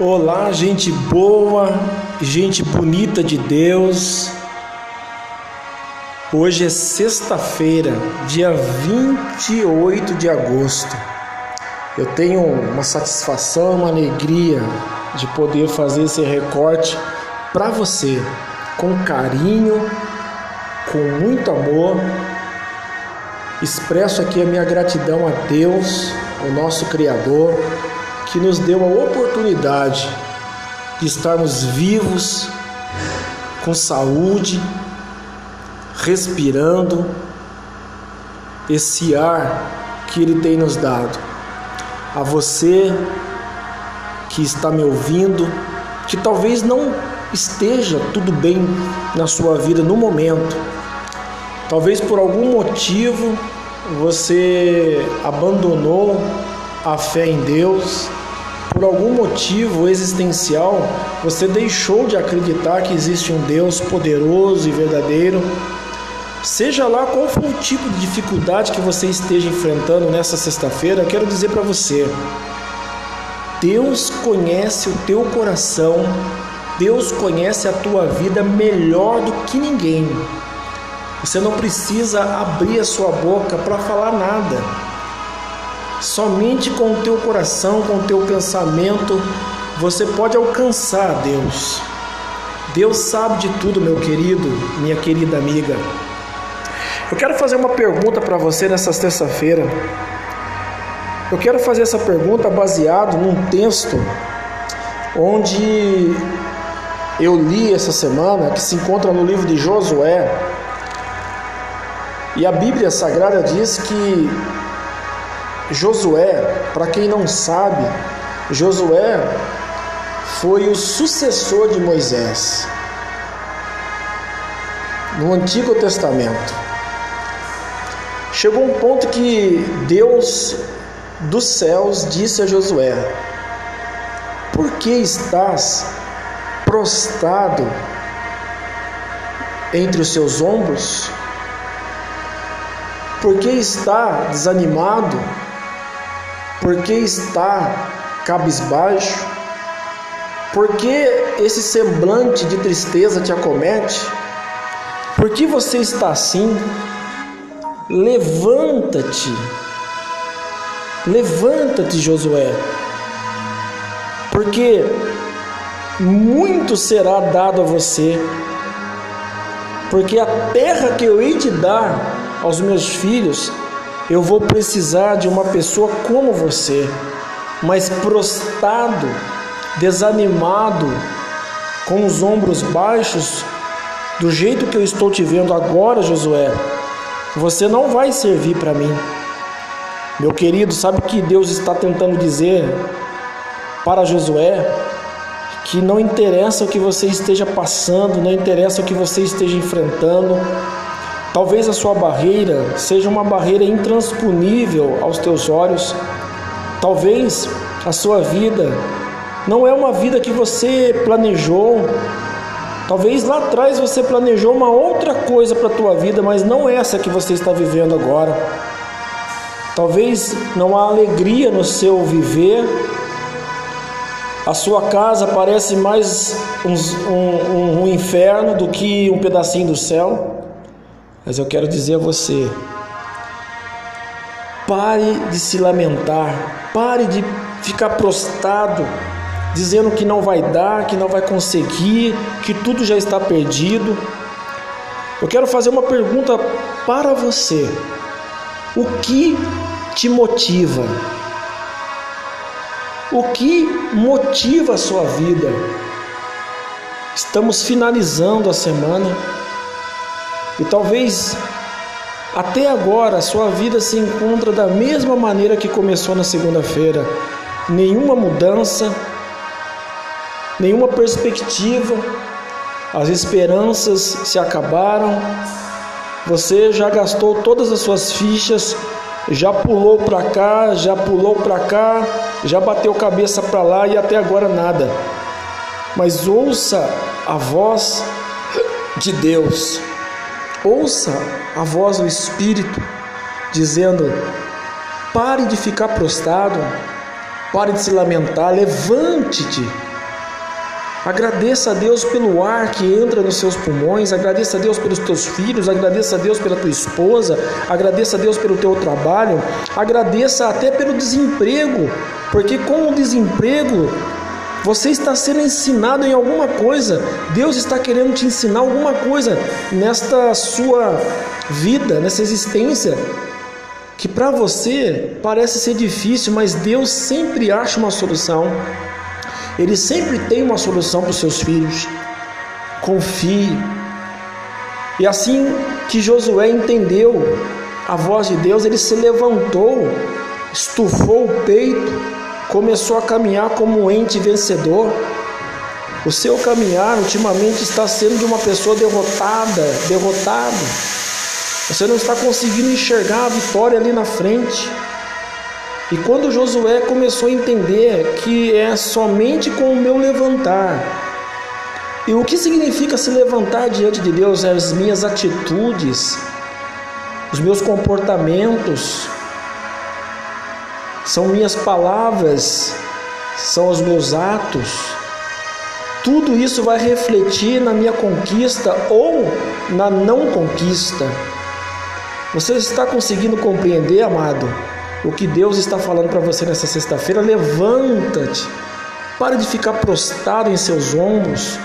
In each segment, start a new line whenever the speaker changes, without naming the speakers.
Olá, gente boa, gente bonita de Deus. Hoje é sexta-feira, dia 28 de agosto. Eu tenho uma satisfação, uma alegria de poder fazer esse recorte para você, com carinho, com muito amor. Expresso aqui a minha gratidão a Deus, o nosso Criador que nos deu a oportunidade de estarmos vivos, com saúde, respirando esse ar que Ele tem nos dado. A você que está me ouvindo, que talvez não esteja tudo bem na sua vida no momento, talvez por algum motivo você abandonou a fé em Deus, por algum motivo existencial, você deixou de acreditar que existe um Deus poderoso e verdadeiro. Seja lá qual for o tipo de dificuldade que você esteja enfrentando nessa sexta-feira, quero dizer para você: Deus conhece o teu coração, Deus conhece a tua vida melhor do que ninguém. Você não precisa abrir a sua boca para falar nada. Somente com o teu coração, com o teu pensamento, você pode alcançar Deus. Deus sabe de tudo, meu querido, minha querida amiga. Eu quero fazer uma pergunta para você nessa terça-feira. Eu quero fazer essa pergunta baseado num texto onde eu li essa semana, que se encontra no livro de Josué. E a Bíblia Sagrada diz que Josué, para quem não sabe, Josué foi o sucessor de Moisés no Antigo Testamento. Chegou um ponto que Deus dos céus disse a Josué: Por que estás prostrado entre os seus ombros? Por que está desanimado? Por que está cabisbaixo? Por que esse semblante de tristeza te acomete? Por que você está assim? Levanta-te. Levanta-te, Josué. Porque muito será dado a você. Porque a terra que eu hei de dar aos meus filhos eu vou precisar de uma pessoa como você, mas prostrado, desanimado, com os ombros baixos, do jeito que eu estou te vendo agora, Josué. Você não vai servir para mim. Meu querido, sabe o que Deus está tentando dizer para Josué? Que não interessa o que você esteja passando, não interessa o que você esteja enfrentando, Talvez a sua barreira seja uma barreira intransponível aos teus olhos. Talvez a sua vida não é uma vida que você planejou. Talvez lá atrás você planejou uma outra coisa para a tua vida, mas não essa que você está vivendo agora. Talvez não há alegria no seu viver. A sua casa parece mais um, um, um inferno do que um pedacinho do céu. Mas eu quero dizer a você: pare de se lamentar, pare de ficar prostrado, dizendo que não vai dar, que não vai conseguir, que tudo já está perdido. Eu quero fazer uma pergunta para você: o que te motiva? O que motiva a sua vida? Estamos finalizando a semana. E talvez até agora sua vida se encontra da mesma maneira que começou na segunda-feira. Nenhuma mudança, nenhuma perspectiva, as esperanças se acabaram. Você já gastou todas as suas fichas, já pulou para cá, já pulou para cá, já bateu cabeça para lá e até agora nada. Mas ouça a voz de Deus. Ouça a voz do Espírito dizendo: pare de ficar prostrado, pare de se lamentar, levante-te, Agradeça a Deus pelo ar que entra nos seus pulmões, agradeça a Deus pelos teus filhos, agradeça a Deus pela tua esposa, agradeça a Deus pelo teu trabalho, agradeça até pelo desemprego, porque com o desemprego você está sendo ensinado em alguma coisa, Deus está querendo te ensinar alguma coisa nesta sua vida, nessa existência, que para você parece ser difícil, mas Deus sempre acha uma solução. Ele sempre tem uma solução para os seus filhos. Confie. E assim que Josué entendeu a voz de Deus, ele se levantou, estufou o peito, começou a caminhar como um ente vencedor. O seu caminhar ultimamente está sendo de uma pessoa derrotada, derrotado. Você não está conseguindo enxergar a vitória ali na frente. E quando Josué começou a entender que é somente com o meu levantar, e o que significa se levantar diante de Deus? É as minhas atitudes, os meus comportamentos, são minhas palavras, são os meus atos. Tudo isso vai refletir na minha conquista ou na não conquista. Você está conseguindo compreender, amado? o que Deus está falando para você nessa sexta-feira, levanta-te. Pare de ficar prostrado em seus ombros.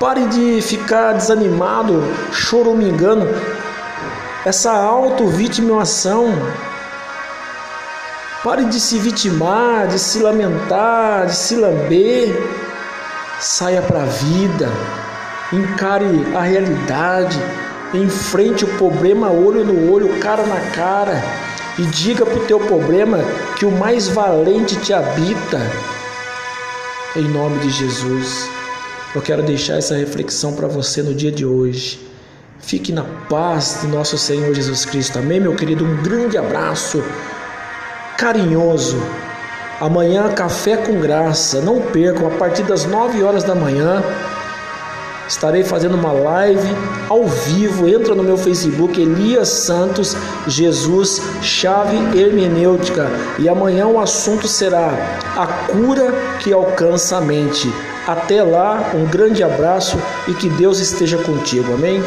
Pare de ficar desanimado, choromingando. Essa auto-vitimação. Pare de se vitimar, de se lamentar, de se lamber. Saia para a vida. Encare a realidade. Enfrente o problema olho no olho, cara na cara e diga para o teu problema que o mais valente te habita. Em nome de Jesus, eu quero deixar essa reflexão para você no dia de hoje. Fique na paz do nosso Senhor Jesus Cristo. Amém, meu querido? Um grande abraço carinhoso. Amanhã, café com graça. Não percam, a partir das 9 horas da manhã. Estarei fazendo uma live ao vivo. Entra no meu Facebook, Elias Santos Jesus, chave hermenêutica. E amanhã o assunto será a cura que alcança a mente. Até lá, um grande abraço e que Deus esteja contigo. Amém?